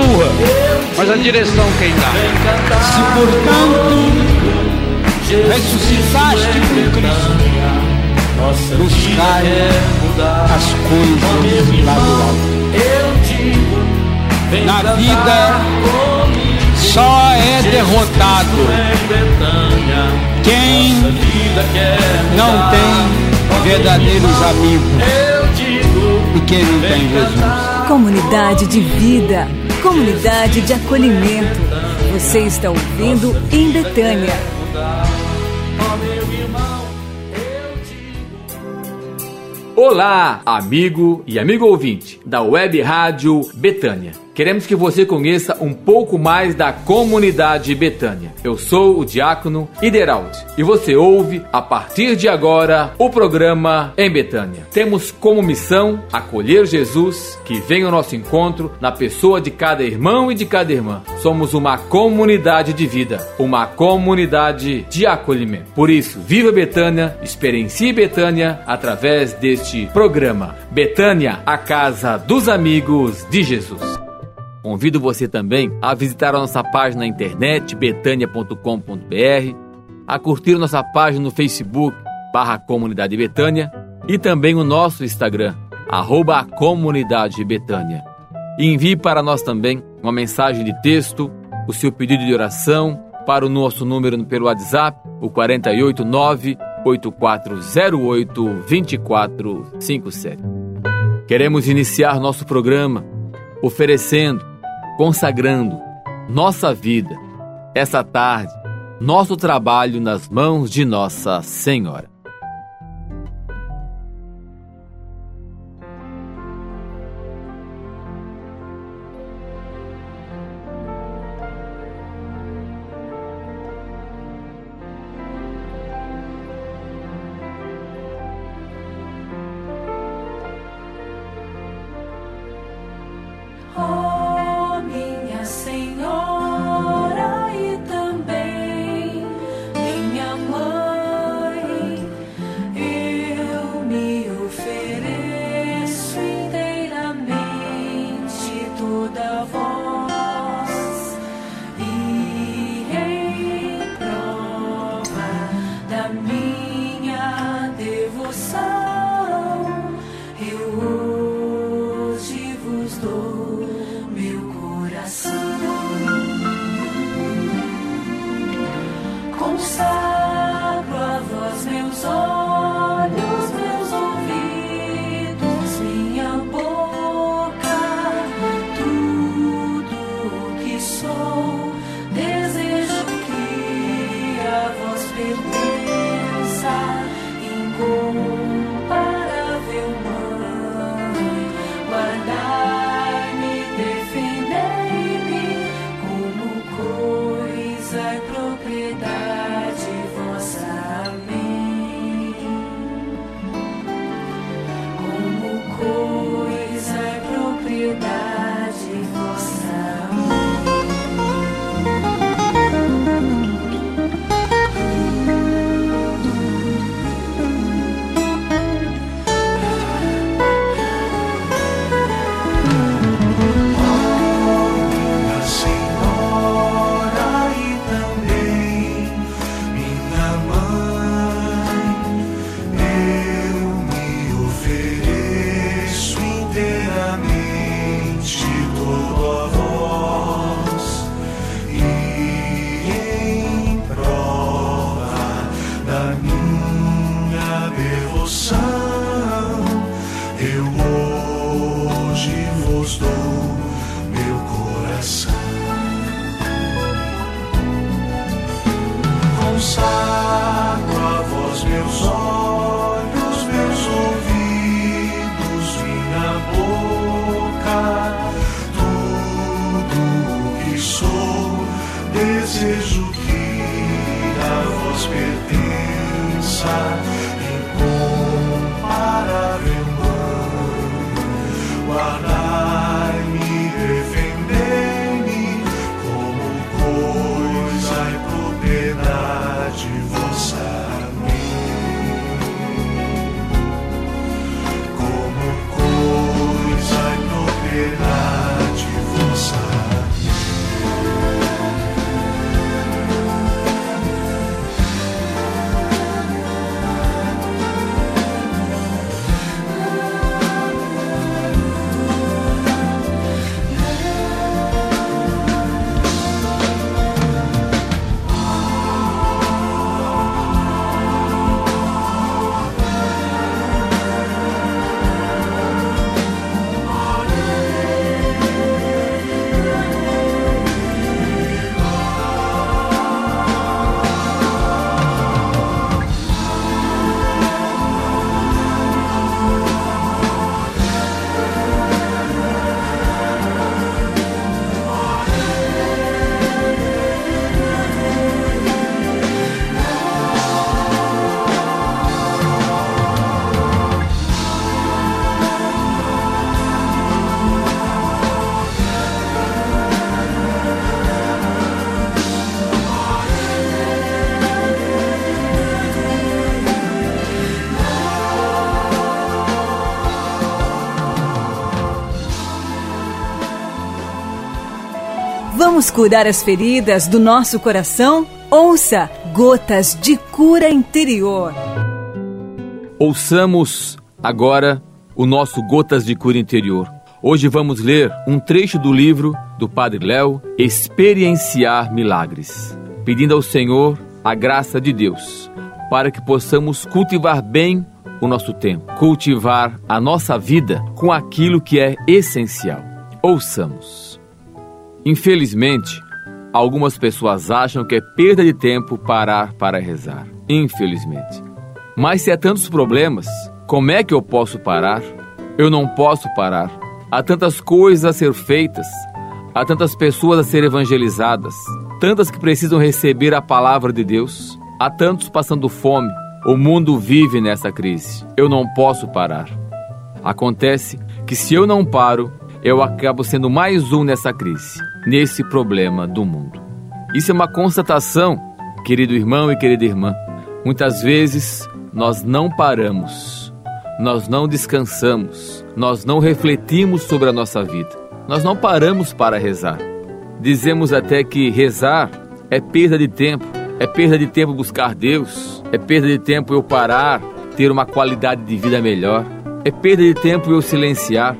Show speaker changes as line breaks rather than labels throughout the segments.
empurra, mas a direção quem dá.
Se portanto ressuscitaste com Cristo, buscai as coisas lá do alto. Na vida só é derrotado. Quem não tem verdadeiros amigos e quem não tem Jesus.
Comunidade de vida, comunidade de acolhimento. Você está ouvindo em Betânia.
Olá, amigo e amigo ouvinte da Web Rádio Betânia. Queremos que você conheça um pouco mais da comunidade Betânia. Eu sou o diácono Ideraldi e você ouve a partir de agora o programa em Betânia. Temos como missão acolher Jesus que vem ao nosso encontro na pessoa de cada irmão e de cada irmã. Somos uma comunidade de vida, uma comunidade de acolhimento. Por isso, viva Betânia, experiencie Betânia através deste programa. Betânia, a casa dos amigos de Jesus. Convido você também a visitar a nossa página na internet betania.com.br, a curtir nossa página no Facebook barra Comunidade Betânia e também o nosso Instagram, arroba Comunidade Betânia. E envie para nós também uma mensagem de texto, o seu pedido de oração para o nosso número pelo WhatsApp, o 489 8408 2457. Queremos iniciar nosso programa oferecendo consagrando nossa vida, essa tarde, nosso trabalho nas mãos de Nossa Senhora.
Vamos curar as feridas do nosso coração? Ouça Gotas de Cura Interior.
Ouçamos agora o nosso Gotas de Cura Interior. Hoje vamos ler um trecho do livro do Padre Léo, Experienciar Milagres, pedindo ao Senhor a graça de Deus para que possamos cultivar bem o nosso tempo, cultivar a nossa vida com aquilo que é essencial. Ouçamos. Infelizmente, algumas pessoas acham que é perda de tempo parar para rezar. Infelizmente. Mas se há tantos problemas, como é que eu posso parar? Eu não posso parar. Há tantas coisas a ser feitas, há tantas pessoas a ser evangelizadas, tantas que precisam receber a palavra de Deus, há tantos passando fome, o mundo vive nessa crise. Eu não posso parar. Acontece que se eu não paro, eu acabo sendo mais um nessa crise, nesse problema do mundo. Isso é uma constatação, querido irmão e querida irmã. Muitas vezes nós não paramos, nós não descansamos, nós não refletimos sobre a nossa vida, nós não paramos para rezar. Dizemos até que rezar é perda de tempo, é perda de tempo buscar Deus, é perda de tempo eu parar, ter uma qualidade de vida melhor, é perda de tempo eu silenciar.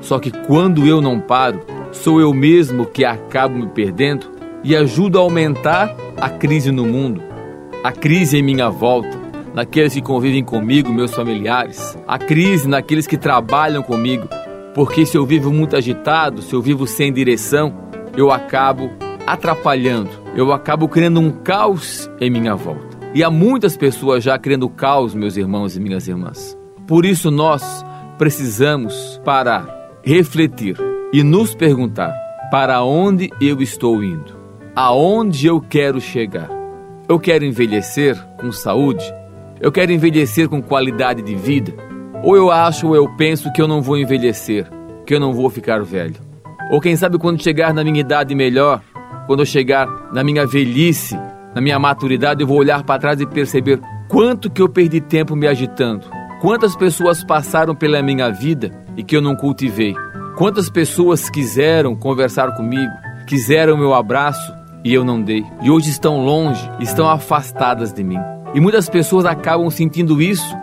Só que quando eu não paro, sou eu mesmo que acabo me perdendo e ajudo a aumentar a crise no mundo, a crise em minha volta, naqueles que convivem comigo, meus familiares, a crise naqueles que trabalham comigo. Porque se eu vivo muito agitado, se eu vivo sem direção, eu acabo atrapalhando, eu acabo criando um caos em minha volta. E há muitas pessoas já criando caos, meus irmãos e minhas irmãs. Por isso nós precisamos parar, refletir e nos perguntar: para onde eu estou indo? Aonde eu quero chegar? Eu quero envelhecer com saúde? Eu quero envelhecer com qualidade de vida? Ou eu acho ou eu penso que eu não vou envelhecer, que eu não vou ficar velho? Ou quem sabe quando chegar na minha idade melhor, quando eu chegar na minha velhice, na minha maturidade, eu vou olhar para trás e perceber quanto que eu perdi tempo me agitando. Quantas pessoas passaram pela minha vida e que eu não cultivei. Quantas pessoas quiseram conversar comigo, quiseram meu abraço e eu não dei. E hoje estão longe, estão afastadas de mim. E muitas pessoas acabam sentindo isso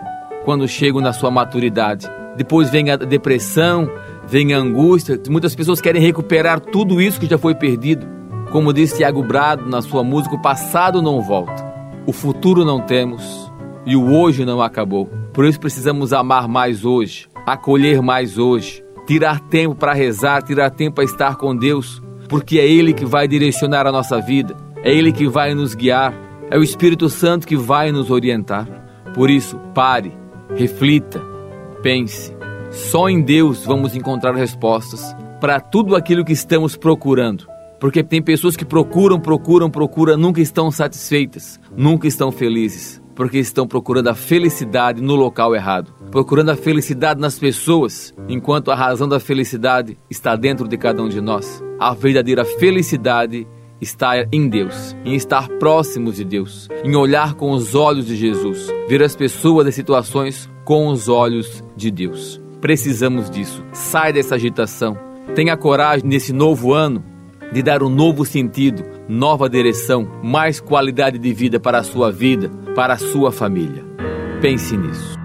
quando chegam na sua maturidade. Depois vem a depressão, vem a angústia. Muitas pessoas querem recuperar tudo isso que já foi perdido. Como disse Tiago Brado na sua música, o passado não volta, o futuro não temos e o hoje não acabou. Por isso precisamos amar mais hoje, acolher mais hoje, tirar tempo para rezar, tirar tempo para estar com Deus, porque é Ele que vai direcionar a nossa vida, é Ele que vai nos guiar, é o Espírito Santo que vai nos orientar. Por isso, pare, reflita, pense. Só em Deus vamos encontrar respostas para tudo aquilo que estamos procurando. Porque tem pessoas que procuram, procuram, procuram, nunca estão satisfeitas, nunca estão felizes, porque estão procurando a felicidade no local errado, procurando a felicidade nas pessoas, enquanto a razão da felicidade está dentro de cada um de nós. A verdadeira felicidade está em Deus, em estar próximos de Deus, em olhar com os olhos de Jesus, ver as pessoas e situações com os olhos de Deus. Precisamos disso. Sai dessa agitação. Tenha coragem nesse novo ano de dar um novo sentido, nova direção, mais qualidade de vida para a sua vida, para a sua família. Pense nisso.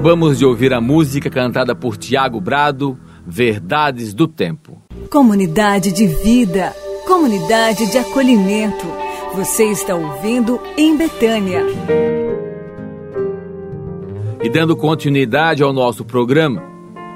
Acabamos de ouvir a música cantada por Tiago Brado, Verdades do Tempo.
Comunidade de vida, comunidade de acolhimento. Você está ouvindo em Betânia.
E dando continuidade ao nosso programa,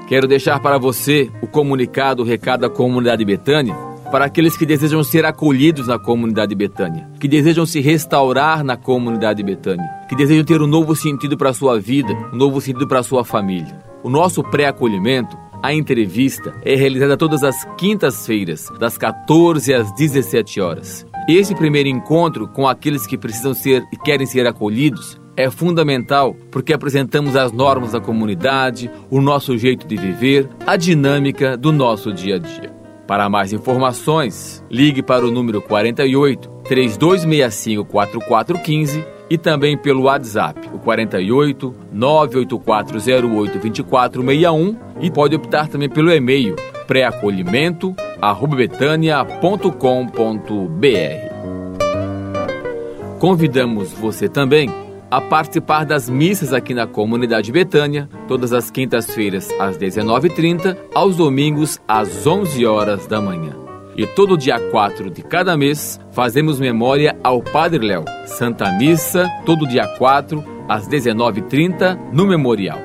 quero deixar para você o comunicado, o recado da comunidade Betânia para aqueles que desejam ser acolhidos na comunidade Betânia, que desejam se restaurar na comunidade Betânia, que desejam ter um novo sentido para a sua vida, um novo sentido para a sua família. O nosso pré-acolhimento, a entrevista, é realizada todas as quintas-feiras, das 14 às 17 horas. Esse primeiro encontro com aqueles que precisam ser e querem ser acolhidos é fundamental porque apresentamos as normas da comunidade, o nosso jeito de viver, a dinâmica do nosso dia a dia. Para mais informações, ligue para o número 48 3265 4415 e também pelo WhatsApp, o 48 98408 2461 e pode optar também pelo e-mail pré-acolhimento@betania.com.br. Convidamos você também a participar das missas aqui na comunidade Betânia, todas as quintas-feiras às 19h30, aos domingos às 11 horas da manhã. E todo dia 4 de cada mês fazemos memória ao Padre Léo. Santa Missa, todo dia 4 às 19h30 no Memorial.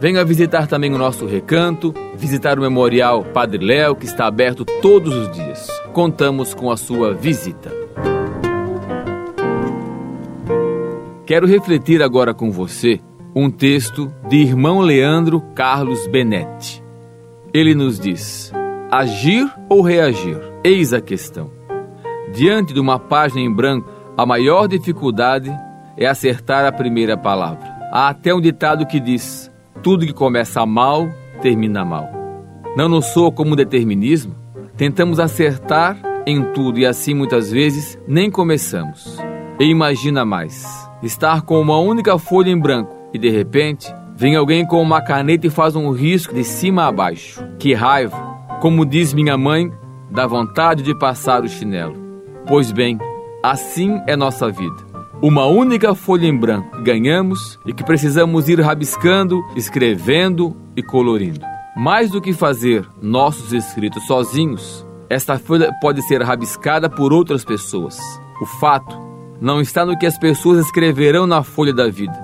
Venha visitar também o nosso recanto, visitar o Memorial Padre Léo, que está aberto todos os dias. Contamos com a sua visita. Quero refletir agora com você um texto de irmão Leandro Carlos Benetti. Ele nos diz: agir ou reagir? Eis a questão. Diante de uma página em branco, a maior dificuldade é acertar a primeira palavra. Há até um ditado que diz: tudo que começa mal, termina mal. Não nos soa como determinismo? Tentamos acertar em tudo e assim muitas vezes nem começamos. E imagina mais: estar com uma única folha em branco e de repente vem alguém com uma caneta e faz um risco de cima a baixo. Que raiva! Como diz minha mãe, dá vontade de passar o chinelo. Pois bem, assim é nossa vida. Uma única folha em branco ganhamos e que precisamos ir rabiscando, escrevendo e colorindo. Mais do que fazer nossos escritos sozinhos, esta folha pode ser rabiscada por outras pessoas. O fato não está no que as pessoas escreverão na folha da vida,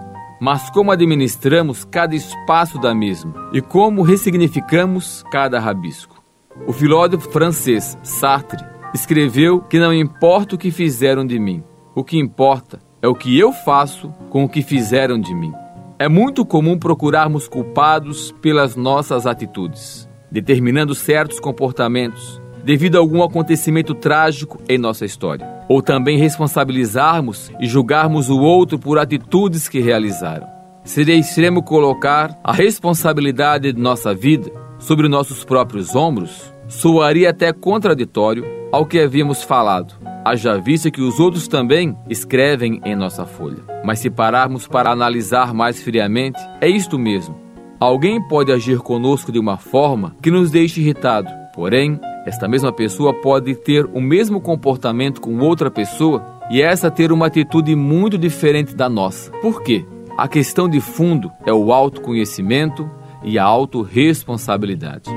mas como administramos cada espaço da mesma e como ressignificamos cada rabisco. O filósofo francês Sartre escreveu que não importa o que fizeram de mim, o que importa é o que eu faço com o que fizeram de mim. É muito comum procurarmos culpados pelas nossas atitudes, determinando certos comportamentos devido a algum acontecimento trágico em nossa história, ou também responsabilizarmos e julgarmos o outro por atitudes que realizaram. Seria extremo colocar a responsabilidade de nossa vida sobre nossos próprios ombros? Soaria até contraditório ao que havíamos falado, haja vista que os outros também escrevem em nossa folha. Mas se pararmos para analisar mais friamente, é isto mesmo. Alguém pode agir conosco de uma forma que nos deixe irritado, porém, esta mesma pessoa pode ter o mesmo comportamento com outra pessoa e essa ter uma atitude muito diferente da nossa. Por quê? A questão de fundo é o autoconhecimento e a autorresponsabilidade.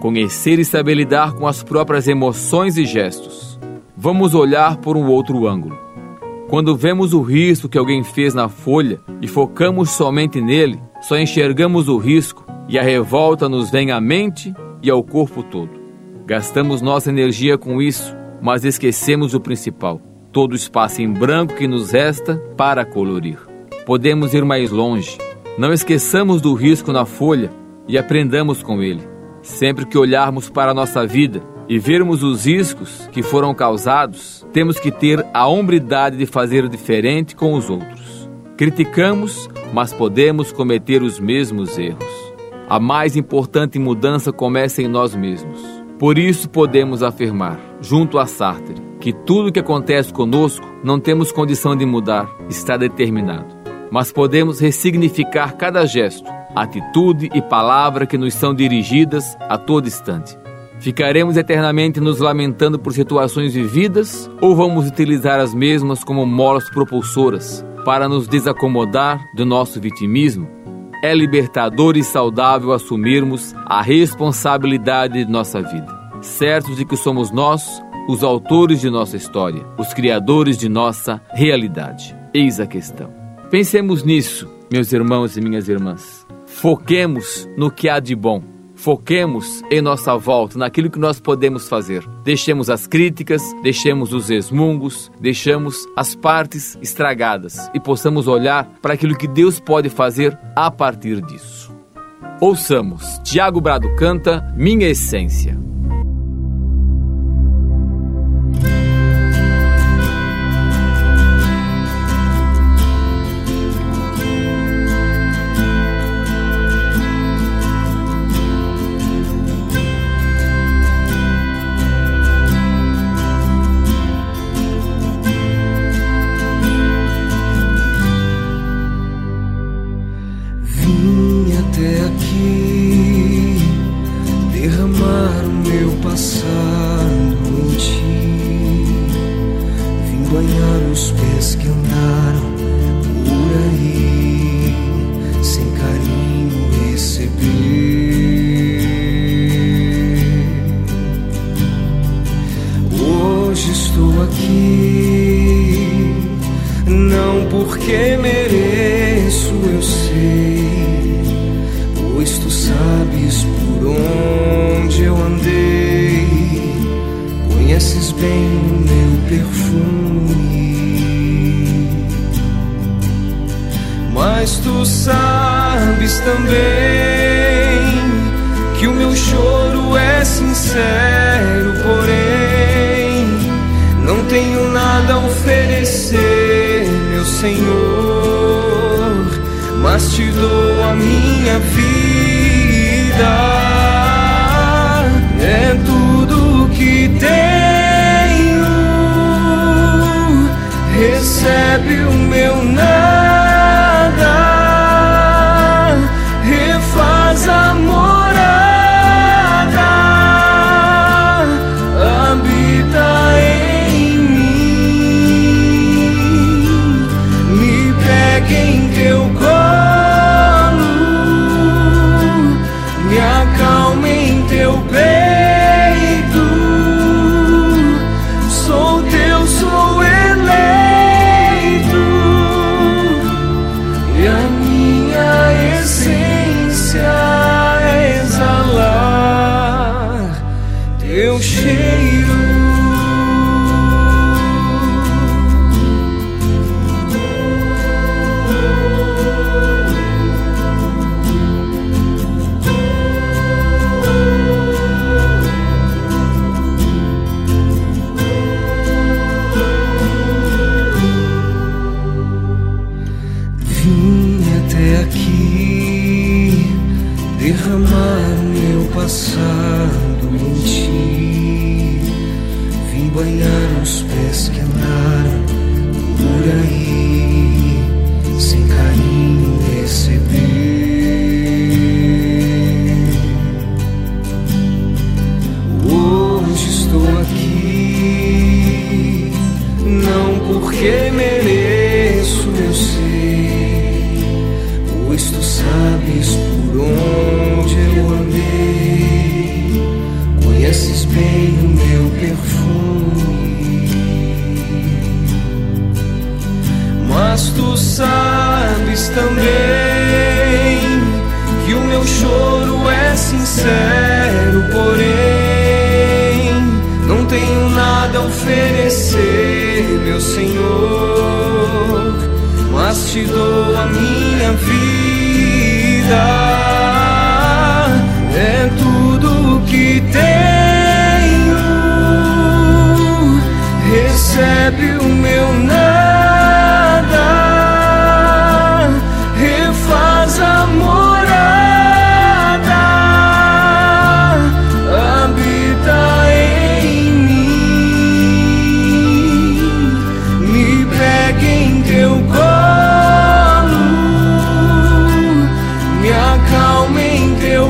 Conhecer e saber lidar com as próprias emoções e gestos. Vamos olhar por um outro ângulo. Quando vemos o risco que alguém fez na folha e focamos somente nele, só enxergamos o risco e a revolta nos vem à mente e ao corpo todo. Gastamos nossa energia com isso, mas esquecemos o principal: todo o espaço em branco que nos resta para colorir. Podemos ir mais longe. Não esqueçamos do risco na folha e aprendamos com ele. Sempre que olharmos para a nossa vida e vermos os riscos que foram causados, temos que ter a hombridade de fazer diferente com os outros. Criticamos, mas podemos cometer os mesmos erros. A mais importante mudança começa em nós mesmos. Por isso podemos afirmar, junto a Sartre, que tudo o que acontece conosco não temos condição de mudar, está determinado. Mas podemos ressignificar cada gesto, atitude e palavra que nos são dirigidas a todo instante. Ficaremos eternamente nos lamentando por situações vividas ou vamos utilizar as mesmas como molas propulsoras para nos desacomodar do nosso vitimismo? É libertador e saudável assumirmos a responsabilidade de nossa vida, certos de que somos nós os autores de nossa história, os criadores de nossa realidade. Eis a questão. Pensemos nisso, meus irmãos e minhas irmãs. Foquemos no que há de bom Foquemos em nossa volta, naquilo que nós podemos fazer. Deixemos as críticas, deixemos os esmungos, deixemos as partes estragadas e possamos olhar para aquilo que Deus pode fazer a partir disso. Ouçamos, Tiago Brado canta Minha Essência.
também que o meu choro é sincero, porém não tenho nada a oferecer, meu Senhor, mas te dou a minha vida. É tudo que tenho, recebe o acalma em teu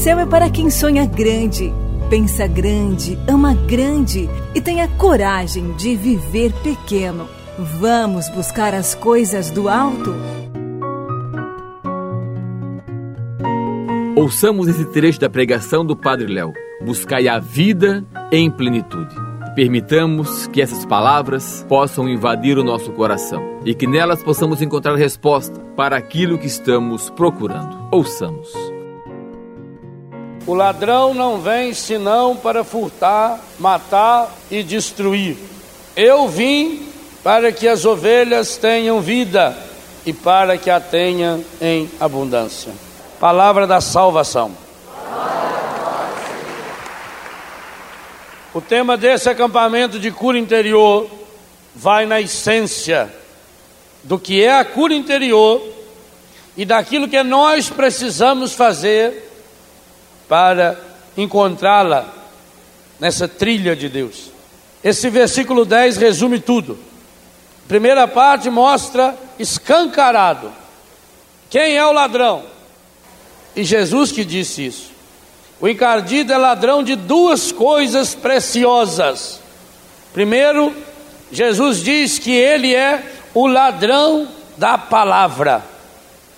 céu é para quem sonha grande, pensa grande, ama grande e tem a coragem de viver pequeno. Vamos buscar as coisas do alto?
Ouçamos esse trecho da pregação do Padre Léo. Buscai a vida em plenitude. Permitamos que essas palavras possam invadir o nosso coração e que nelas possamos encontrar resposta para aquilo que estamos procurando. Ouçamos.
O ladrão não vem senão para furtar, matar e destruir. Eu vim para que as ovelhas tenham vida e para que a tenham em abundância. Palavra da salvação. O tema desse acampamento de cura interior vai na essência do que é a cura interior e daquilo que nós precisamos fazer para encontrá-la nessa trilha de Deus. Esse versículo 10 resume tudo. Primeira parte mostra escancarado quem é o ladrão. E Jesus que disse isso. O encardido é ladrão de duas coisas preciosas. Primeiro, Jesus diz que ele é o ladrão da palavra.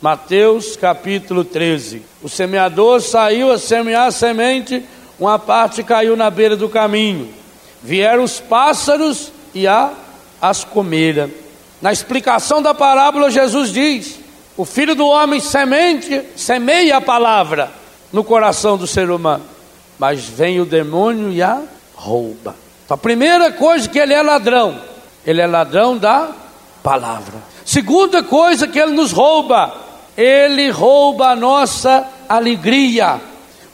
Mateus capítulo 13. O semeador saiu a semear a semente, uma parte caiu na beira do caminho. Vieram os pássaros e a as comeram. Na explicação da parábola, Jesus diz: O filho do homem semente, semeia a palavra no coração do ser humano, mas vem o demônio e a rouba. Então, a primeira coisa que ele é ladrão, ele é ladrão da palavra. Segunda coisa que ele nos rouba, ele rouba a nossa alegria.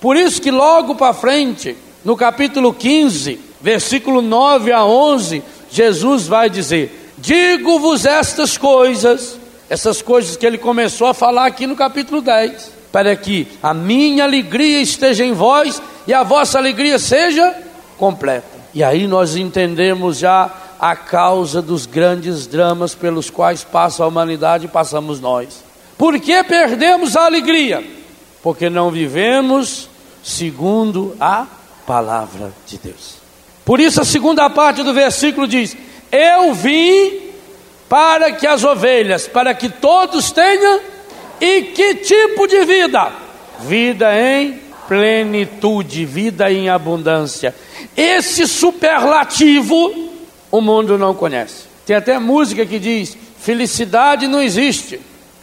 Por isso que logo para frente, no capítulo 15, versículo 9 a 11, Jesus vai dizer: Digo-vos estas coisas, essas coisas que ele começou a falar aqui no capítulo 10, para que a minha alegria esteja em vós e a vossa alegria seja completa. E aí nós entendemos já a causa dos grandes dramas pelos quais passa a humanidade e passamos nós. Por que perdemos a alegria? Porque não vivemos segundo a palavra de Deus. Por isso, a segunda parte do versículo diz: Eu vim para que as ovelhas, para que todos tenham, e que tipo de vida? Vida em plenitude, vida em abundância. Esse superlativo o mundo não conhece. Tem até música que diz: felicidade não existe.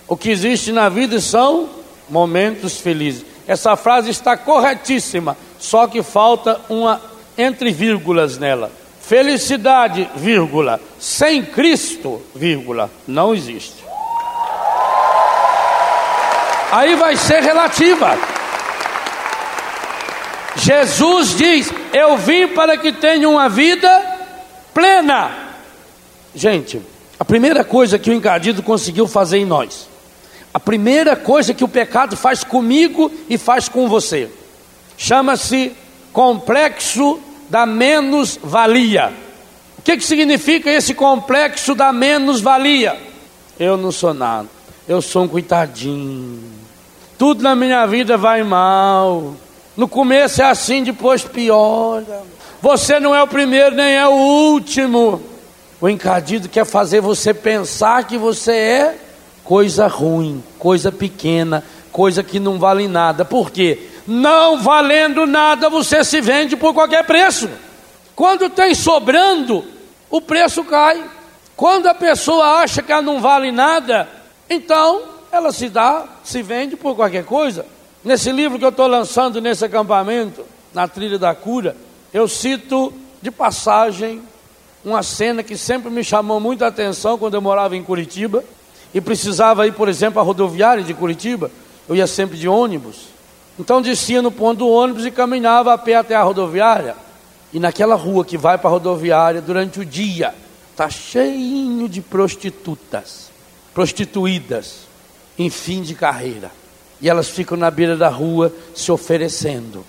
O que existe na vida são momentos felizes. Essa frase está corretíssima, só que falta uma entre vírgulas nela. Felicidade, vírgula, sem Cristo, vírgula, não existe. Aí vai ser relativa. Jesus diz: Eu vim para que tenham uma vida plena. Gente, a primeira coisa que o encardido conseguiu fazer em nós a primeira coisa que o pecado faz comigo e faz com você chama-se complexo da menos-valia. O que, que significa esse complexo da menos-valia? Eu não sou nada, eu sou um coitadinho, tudo na minha vida vai mal. No começo é assim, depois piora. Você não é o primeiro nem é o último. O encardido quer fazer você pensar que você é coisa ruim, coisa pequena, coisa que não vale nada. Por quê? Não valendo nada, você se vende por qualquer preço. Quando tem sobrando, o preço cai. Quando a pessoa acha que ela não vale nada, então ela se dá, se vende por qualquer coisa. Nesse livro que eu estou lançando nesse acampamento, na trilha da cura, eu cito de passagem uma cena que sempre me chamou muita atenção quando eu morava em Curitiba e precisava ir, por exemplo, à rodoviária de Curitiba, eu ia sempre de ônibus. Então descia no ponto do ônibus e caminhava a pé até a rodoviária. E naquela rua que vai para a rodoviária durante o dia, está cheinho de prostitutas, prostituídas, em fim de carreira. E elas ficam na beira da rua se oferecendo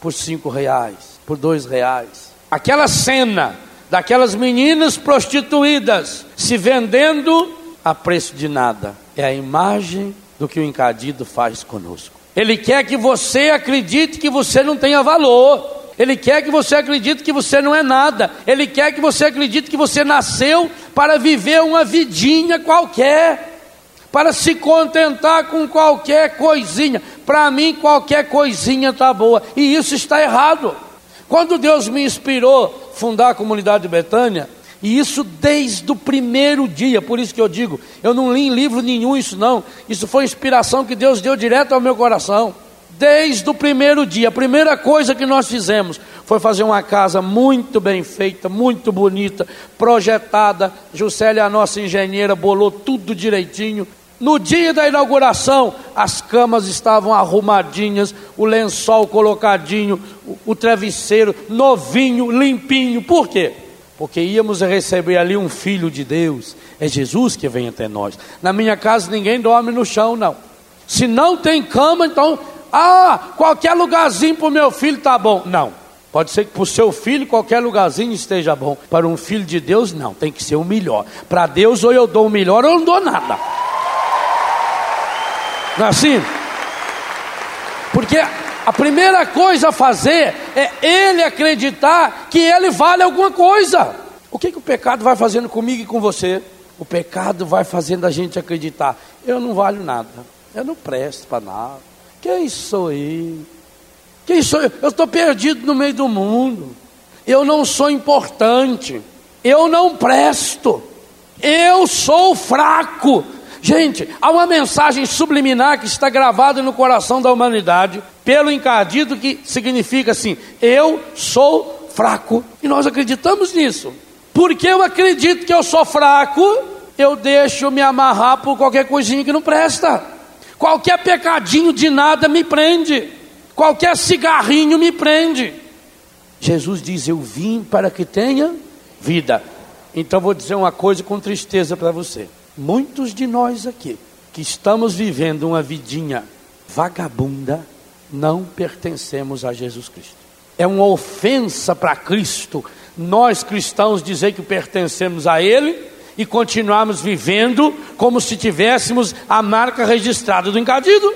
por cinco reais, por dois reais. Aquela cena daquelas meninas prostituídas se vendendo a preço de nada. É a imagem do que o encadido faz conosco. Ele quer que você acredite que você não tenha valor. Ele quer que você acredite que você não é nada. Ele quer que você acredite que você nasceu para viver uma vidinha qualquer, para se contentar com qualquer coisinha. Para mim, qualquer coisinha está boa. E isso está errado. Quando Deus me inspirou fundar a comunidade de Betânia, e isso desde o primeiro dia, por isso que eu digo, eu não li em livro nenhum isso não. Isso foi inspiração que Deus deu direto ao meu coração. Desde o primeiro dia, a primeira coisa que nós fizemos foi fazer uma casa muito bem feita, muito bonita, projetada. Juscelia, a nossa engenheira, bolou tudo direitinho. No dia da inauguração, as camas estavam arrumadinhas, o lençol colocadinho, o, travesseiro novinho, limpinho. Por quê? Porque íamos receber ali um filho de Deus, É Jesus que vem até nós. Na minha casa ninguém dorme no chão, não. Se não tem cama, então, ah, qualquer lugarzinho para o meu filho tá bom. Não. Pode ser que para o seu filho qualquer lugarzinho esteja bom. Para um filho de Deus, não. Tem que ser o melhor. Para Deus, ou eu dou o melhor, ou eu não dou nada. Não é assim? Porque a primeira coisa a fazer é ele acreditar que ele vale alguma coisa. O que, que o pecado vai fazendo comigo e com você? O pecado vai fazendo a gente acreditar: eu não valho nada, eu não presto para nada. Quem sou eu? Quem sou eu? Eu estou perdido no meio do mundo. Eu não sou importante. Eu não presto. Eu sou fraco. Gente, há uma mensagem subliminar que está gravada no coração da humanidade, pelo encardido, que significa assim: eu sou fraco. E nós acreditamos nisso. Porque eu acredito que eu sou fraco, eu deixo me amarrar por qualquer coisinha que não presta. Qualquer pecadinho de nada me prende. Qualquer cigarrinho me prende. Jesus diz: Eu vim para que tenha vida. Então vou dizer uma coisa com tristeza para você. Muitos de nós aqui, que estamos vivendo uma vidinha vagabunda, não pertencemos a Jesus Cristo. É uma ofensa para Cristo nós cristãos dizer que pertencemos a Ele e continuarmos vivendo como se tivéssemos a marca registrada do encadido.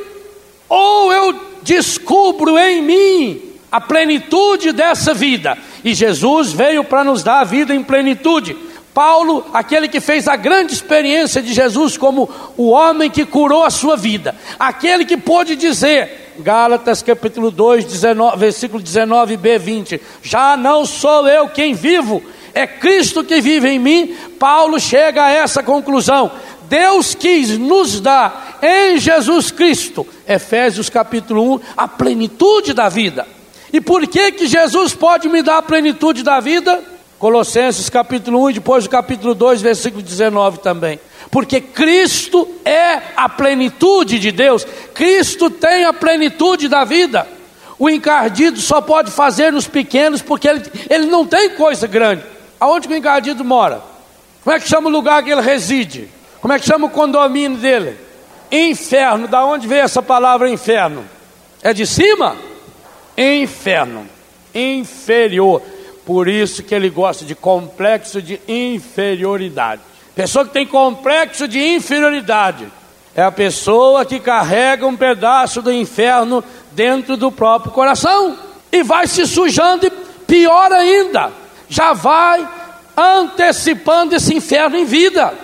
Ou eu descubro em mim a plenitude dessa vida, e Jesus veio para nos dar a vida em plenitude. Paulo, aquele que fez a grande experiência de Jesus como o homem que curou a sua vida, aquele que pôde dizer, Gálatas capítulo 2, 19, versículo 19b, 20, já não sou eu quem vivo, é Cristo que vive em mim. Paulo chega a essa conclusão. Deus quis nos dar em Jesus Cristo, Efésios capítulo 1, a plenitude da vida. E por que que Jesus pode me dar a plenitude da vida? Colossenses capítulo 1 e depois o capítulo 2, versículo 19 também. Porque Cristo é a plenitude de Deus, Cristo tem a plenitude da vida. O encardido só pode fazer nos pequenos porque ele, ele não tem coisa grande. Aonde que o encardido mora? Como é que chama o lugar que ele reside? Como é que chama o condomínio dele? Inferno. Da onde veio essa palavra inferno? É de cima? Inferno. Inferior. Por isso que ele gosta de complexo de inferioridade. Pessoa que tem complexo de inferioridade é a pessoa que carrega um pedaço do inferno dentro do próprio coração e vai se sujando e pior ainda, já vai antecipando esse inferno em vida.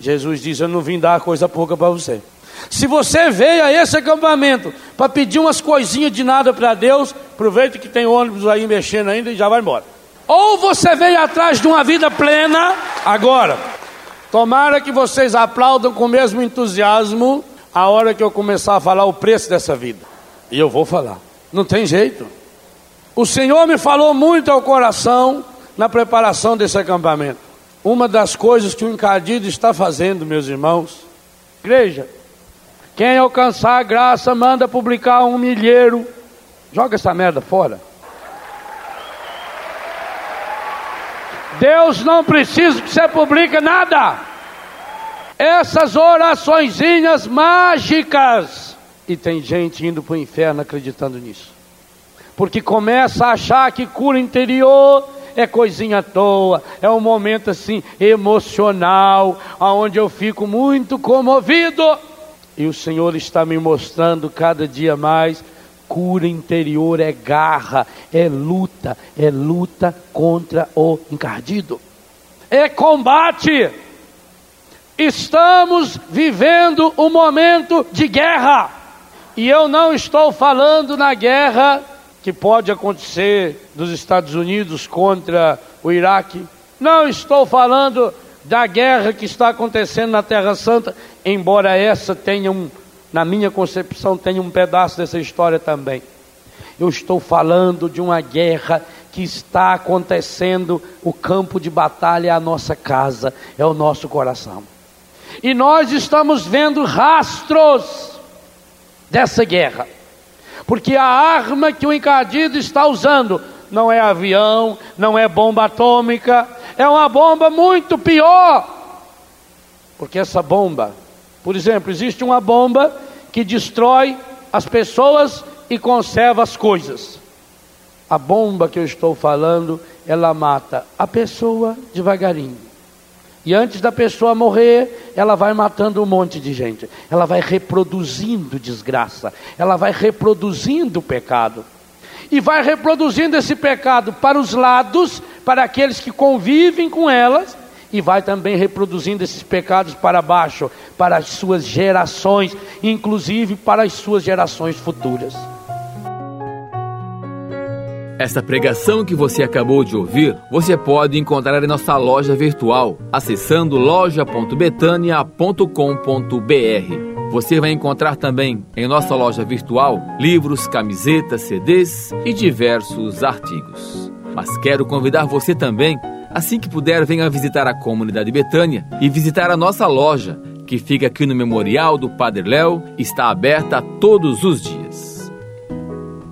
Jesus diz: Eu não vim dar coisa pouca para você. Se você veio a esse acampamento para pedir umas coisinhas de nada para Deus, aproveita que tem ônibus aí mexendo ainda e já vai embora. Ou você veio atrás de uma vida plena, agora, tomara que vocês aplaudam com o mesmo entusiasmo a hora que eu começar a falar o preço dessa vida. E eu vou falar. Não tem jeito. O Senhor me falou muito ao coração na preparação desse acampamento. Uma das coisas que o encardido está fazendo, meus irmãos, igreja, quem alcançar a graça manda publicar um milheiro, joga essa merda fora. Deus não precisa que você publique nada. Essas oraçõezinhas mágicas. E tem gente indo para o inferno acreditando nisso. Porque começa a achar que cura interior é coisinha à toa, é um momento assim emocional, aonde eu fico muito comovido. E o Senhor está me mostrando cada dia mais cura interior, é garra, é luta, é luta contra o encardido, é combate. Estamos vivendo um momento de guerra, e eu não estou falando na guerra que pode acontecer dos Estados Unidos contra o Iraque, não estou falando da guerra que está acontecendo na Terra Santa, embora essa tenha um na minha concepção, tem um pedaço dessa história também. Eu estou falando de uma guerra que está acontecendo, o campo de batalha é a nossa casa, é o nosso coração. E nós estamos vendo rastros dessa guerra, porque a arma que o encadido está usando não é avião, não é bomba atômica, é uma bomba muito pior Porque essa bomba, por exemplo, existe uma bomba que destrói as pessoas e conserva as coisas. A bomba que eu estou falando, ela mata a pessoa devagarinho. E antes da pessoa morrer, ela vai matando um monte de gente. Ela vai reproduzindo desgraça. Ela vai reproduzindo pecado. E vai reproduzindo esse pecado para os lados, para aqueles que convivem com elas e vai também reproduzindo esses pecados para baixo, para as suas gerações, inclusive para as suas gerações futuras.
Essa pregação que você acabou de ouvir, você pode encontrar em nossa loja virtual, acessando loja.betania.com.br. Você vai encontrar também em nossa loja virtual livros, camisetas, CDs e diversos artigos. Mas quero convidar você também Assim que puder, venha visitar a comunidade Betânia e visitar a nossa loja, que fica aqui no Memorial do Padre Léo, está aberta todos os dias.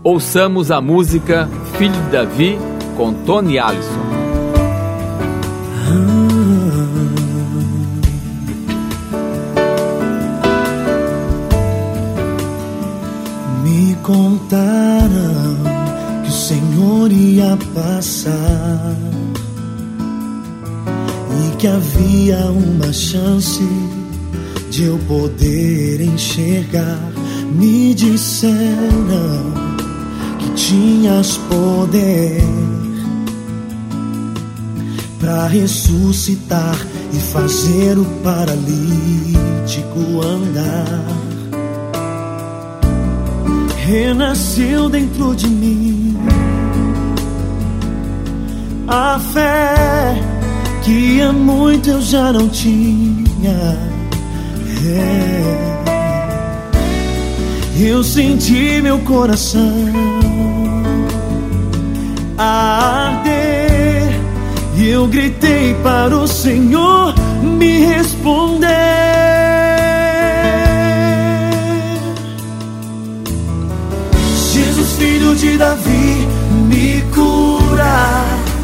Ouçamos a música Filho de Davi com Tony Allison.
Me contaram que o Senhor ia passar que havia uma chance de eu poder enxergar. Me disseram que tinhas poder para ressuscitar e fazer o paralítico andar. Renasceu dentro de mim a fé que há muito eu já não tinha. É. Eu senti meu coração arder e eu gritei para o Senhor me responder. Jesus, filho de Davi, me cura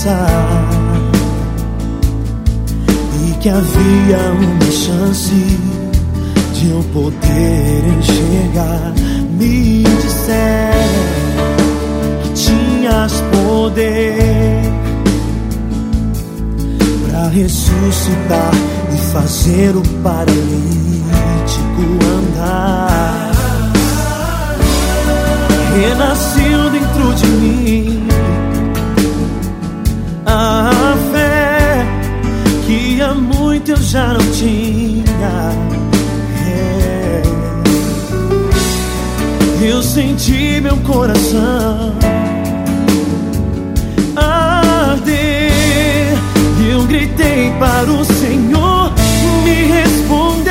Passar e que havia uma chance de eu poder enxergar. Me disseram que tinhas poder para ressuscitar e fazer o paralítico andar. Renasceu dentro de mim a fé que há muito eu já não tinha. É. Eu senti meu coração arder eu gritei para o Senhor me responder.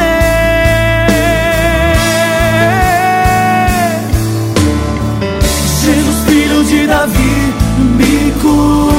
Jesus, filho de Davi, me cura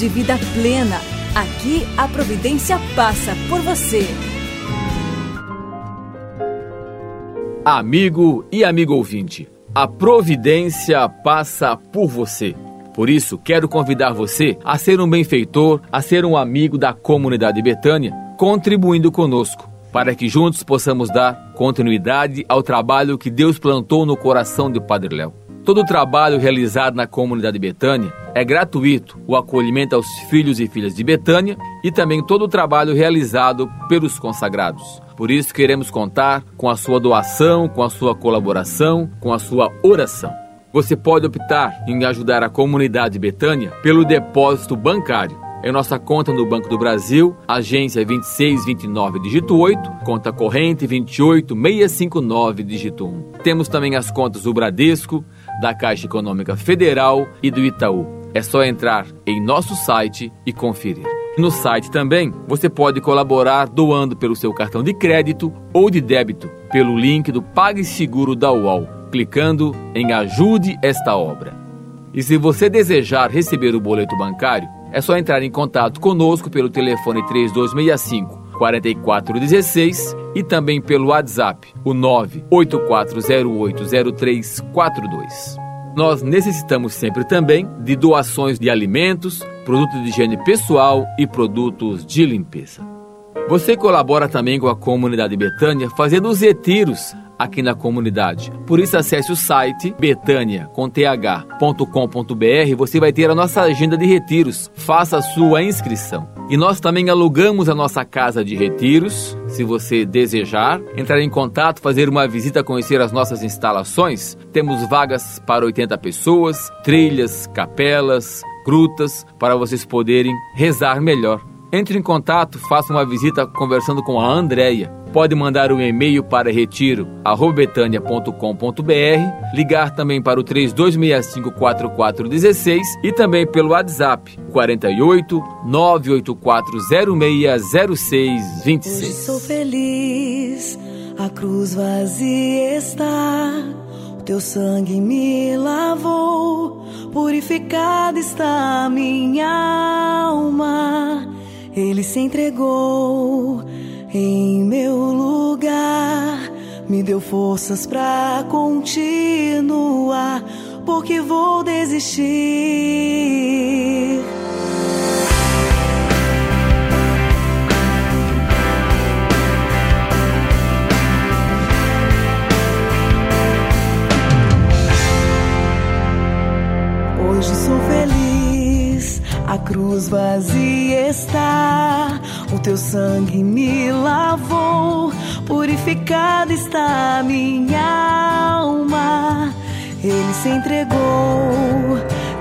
de
vida plena. Aqui a providência passa por você.
Amigo e amigo ouvinte, a providência passa por você. Por isso, quero convidar você a ser um benfeitor, a ser um amigo da comunidade Betânia, contribuindo conosco, para que juntos possamos dar continuidade ao trabalho que Deus plantou no coração do Padre Léo. Todo o trabalho realizado na comunidade Betânia é gratuito, o acolhimento aos filhos e filhas de Betânia e também todo o trabalho realizado pelos consagrados. Por isso queremos contar com a sua doação, com a sua colaboração, com a sua oração. Você pode optar em ajudar a comunidade Betânia pelo depósito bancário. Em nossa conta no Banco do Brasil, agência 2629 dígito 8, conta corrente 28659 dígito 1. Temos também as contas do Bradesco, da Caixa Econômica Federal e do Itaú. É só entrar em nosso site e conferir. No site também você pode colaborar doando pelo seu cartão de crédito ou de débito pelo link do PagSeguro da UOL, clicando em Ajude esta obra. E se você desejar receber o boleto bancário, é só entrar em contato conosco pelo telefone 3265 4416 e também pelo WhatsApp, o 984080342. Nós necessitamos sempre também de doações de alimentos, produtos de higiene pessoal e produtos de limpeza. Você colabora também com a comunidade Betânia fazendo os retiros aqui na comunidade. Por isso acesse o site betania.th.com.br, você vai ter a nossa agenda de retiros. Faça a sua inscrição. E nós também alugamos a nossa casa de retiros. Se você desejar entrar em contato, fazer uma visita, conhecer as nossas instalações, temos vagas para 80 pessoas, trilhas, capelas, grutas, para vocês poderem rezar melhor entre em contato, faça uma visita conversando com a Andréia. Pode mandar um e-mail para retiro@betania.com.br, ligar também para o 32654416 e também pelo WhatsApp 48 984060626.
Hoje sou feliz, a cruz vazia está. O teu sangue me lavou, purificada está a minha alma. Ele se entregou em meu lugar, me deu forças para continuar, porque vou desistir. Hoje sou feliz, a cruz vazia está. O teu sangue me lavou, purificada está a minha alma. Ele se entregou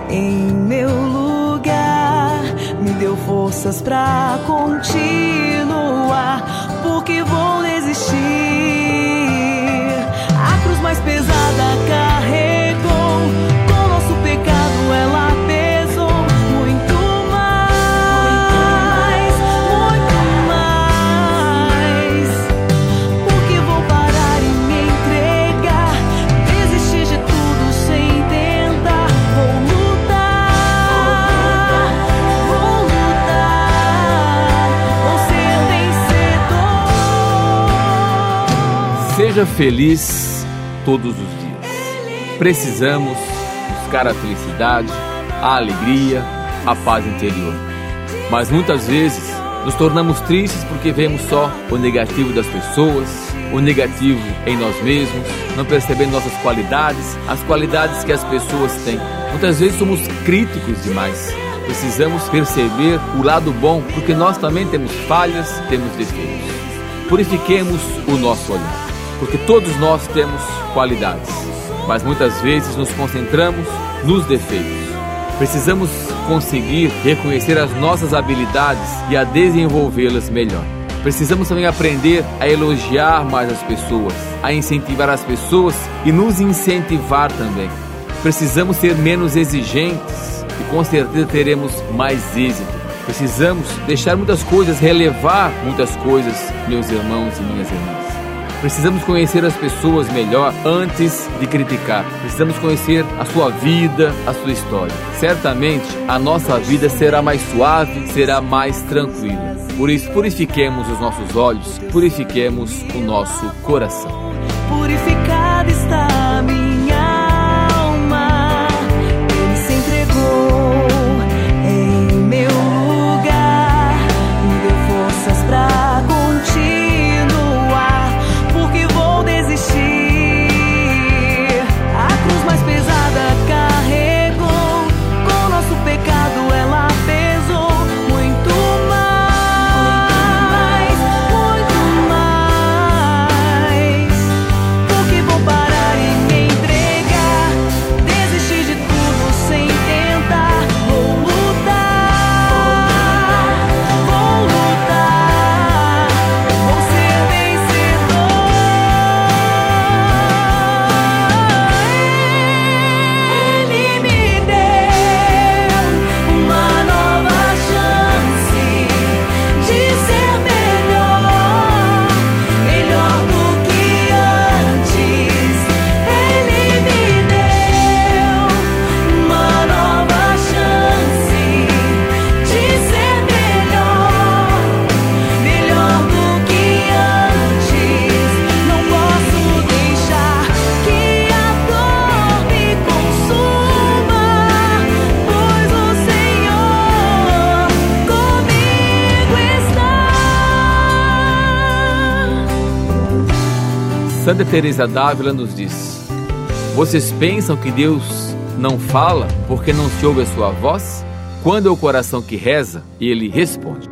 em meu lugar, me deu forças pra continuar, porque vou desistir. A cruz mais pesada carregou,
Seja feliz todos os dias. Precisamos buscar a felicidade, a alegria, a paz interior. Mas muitas vezes nos tornamos tristes porque vemos só o negativo das pessoas, o negativo em nós mesmos, não percebendo nossas qualidades, as qualidades que as pessoas têm. Muitas vezes somos críticos demais. Precisamos perceber o lado bom, porque nós também temos falhas, temos defeitos. Purifiquemos o nosso olhar, porque todos nós temos qualidades, mas muitas vezes nos concentramos nos defeitos. Precisamos conseguir reconhecer as nossas habilidades e a desenvolvê-las melhor. Precisamos também aprender a elogiar mais as pessoas, a incentivar as pessoas e nos incentivar também. Precisamos ser menos exigentes e com certeza teremos mais êxito. Precisamos deixar muitas coisas, relevar muitas coisas, meus irmãos e minhas irmãs. Precisamos conhecer as pessoas melhor antes de criticar. Precisamos conhecer a sua vida, a sua história. Certamente a nossa vida será mais suave, será mais tranquila. Por isso, purifiquemos os nossos olhos, purifiquemos o nosso coração.
Purificada está
Santa Teresa d'Ávila nos diz: Vocês pensam que Deus não fala porque não se ouve a sua voz? Quando é o coração que reza, ele responde.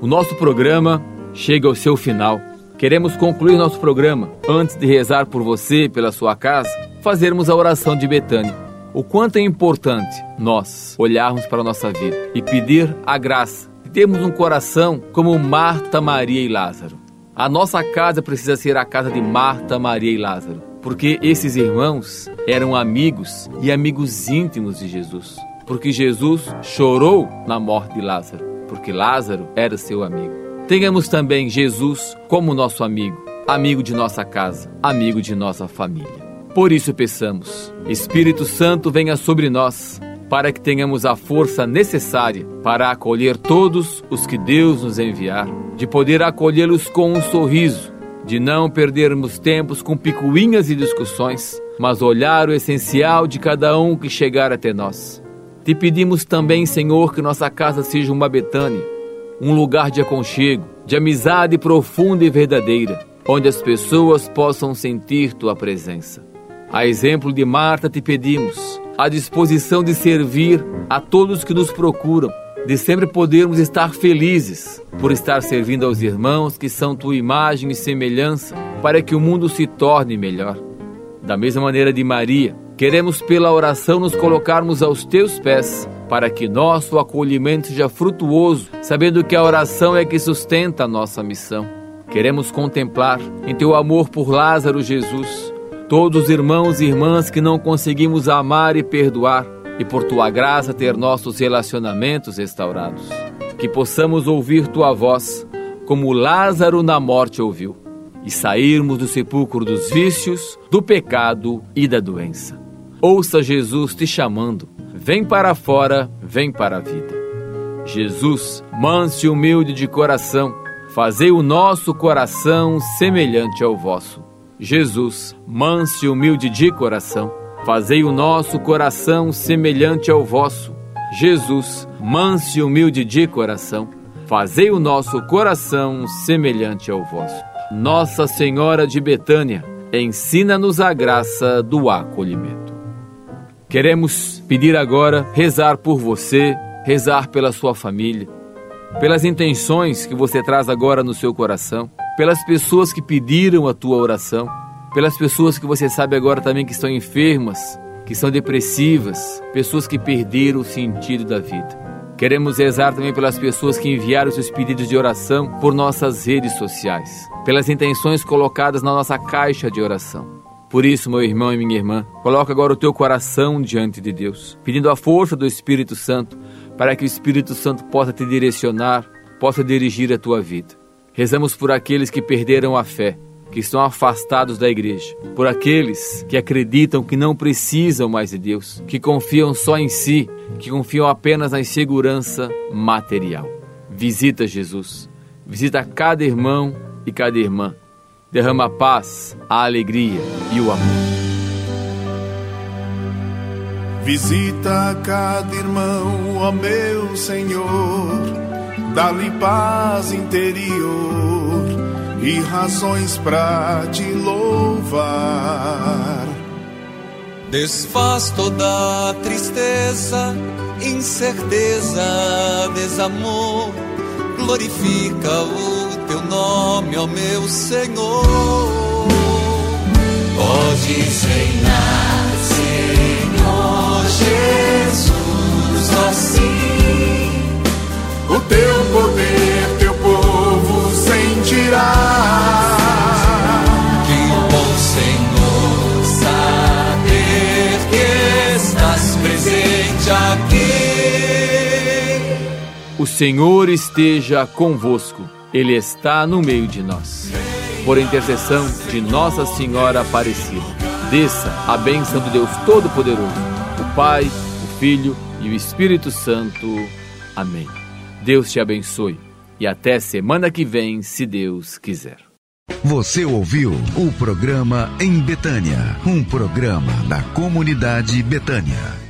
O nosso programa chega ao seu final. Queremos concluir nosso programa antes de rezar por você pela sua casa, fazermos a oração de Betânia. O quanto é importante nós olharmos para a nossa vida e pedir a graça de termos um coração como Marta, Maria e Lázaro. A nossa casa precisa ser a casa de Marta, Maria e Lázaro, porque esses irmãos eram amigos e amigos íntimos de Jesus. Porque Jesus chorou na morte de Lázaro, porque Lázaro era seu amigo. Tenhamos também Jesus como nosso amigo, amigo de nossa casa, amigo de nossa família. Por isso peçamos, Espírito Santo venha sobre nós, para que tenhamos a força necessária para acolher todos os que Deus nos enviar, de poder acolhê-los com um sorriso, de não perdermos tempos com picuinhas e discussões, mas olhar o essencial de cada um que chegar até nós. Te pedimos também, Senhor, que nossa casa seja uma Betânia, um lugar de aconchego, de amizade profunda e verdadeira, onde as pessoas possam sentir tua presença. A exemplo de Marta, te pedimos a disposição de servir a todos que nos procuram, de sempre podermos estar felizes por estar servindo aos irmãos que são tua imagem e semelhança, para que o mundo se torne melhor. Da mesma maneira de Maria, queremos pela oração nos colocarmos aos teus pés, para que nosso acolhimento seja frutuoso, sabendo que a oração é que sustenta a nossa missão. Queremos contemplar em teu amor por Lázaro Jesus todos os irmãos e irmãs que não conseguimos amar e perdoar, e por tua graça ter nossos relacionamentos restaurados. Que possamos ouvir tua voz, como Lázaro na morte ouviu, e sairmos do sepulcro dos vícios, do pecado e da doença. Ouça Jesus te chamando, vem para fora, vem para a vida. Jesus, manso e humilde de coração, fazei o nosso coração semelhante ao vosso. Jesus, manso e humilde de coração, fazei o nosso coração semelhante ao vosso. Jesus, manso e humilde de coração, fazei o nosso coração semelhante ao vosso. Nossa Senhora de Betânia, ensina-nos a graça do acolhimento. Queremos pedir agora, rezar por você, rezar pela sua família, pelas intenções que você traz agora no seu coração, pelas pessoas que pediram a tua oração, pelas pessoas que você sabe agora também que estão enfermas, que são depressivas, pessoas que perderam o sentido da vida. Queremos rezar também pelas pessoas que enviaram seus pedidos de oração por nossas redes sociais, pelas intenções colocadas na nossa caixa de oração. Por isso, meu irmão e minha irmã, coloca agora o teu coração diante de Deus, pedindo a força do Espírito Santo para que o Espírito Santo possa te direcionar, possa dirigir a tua vida. Rezamos por aqueles que perderam a fé, que estão afastados da igreja, por aqueles que acreditam que não precisam mais de Deus, que confiam só em si, que confiam apenas na insegurança material. Visita Jesus, visita cada irmão e cada irmã derrama a paz, a alegria e o amor.
Visita cada irmão, ó meu Senhor, dá-lhe paz interior e razões para te louvar.
Desfaz toda tristeza, incerteza, desamor, glorifica o teu nome, ó meu Senhor. Podes reinar, Senhor Jesus, ó sim.
O teu poder, teu povo sentirá.
Que bom, Senhor, saber que estás presente aqui.
O Senhor esteja convosco. Ele está no meio de nós. Por intercessão de Nossa Senhora Aparecida, desça a bênção do Deus Todo-Poderoso, o Pai, o Filho e o Espírito Santo. Amém. Deus te abençoe e até semana que vem, se Deus quiser.
Você ouviu o programa Em Betânia, um programa da comunidade Betânia.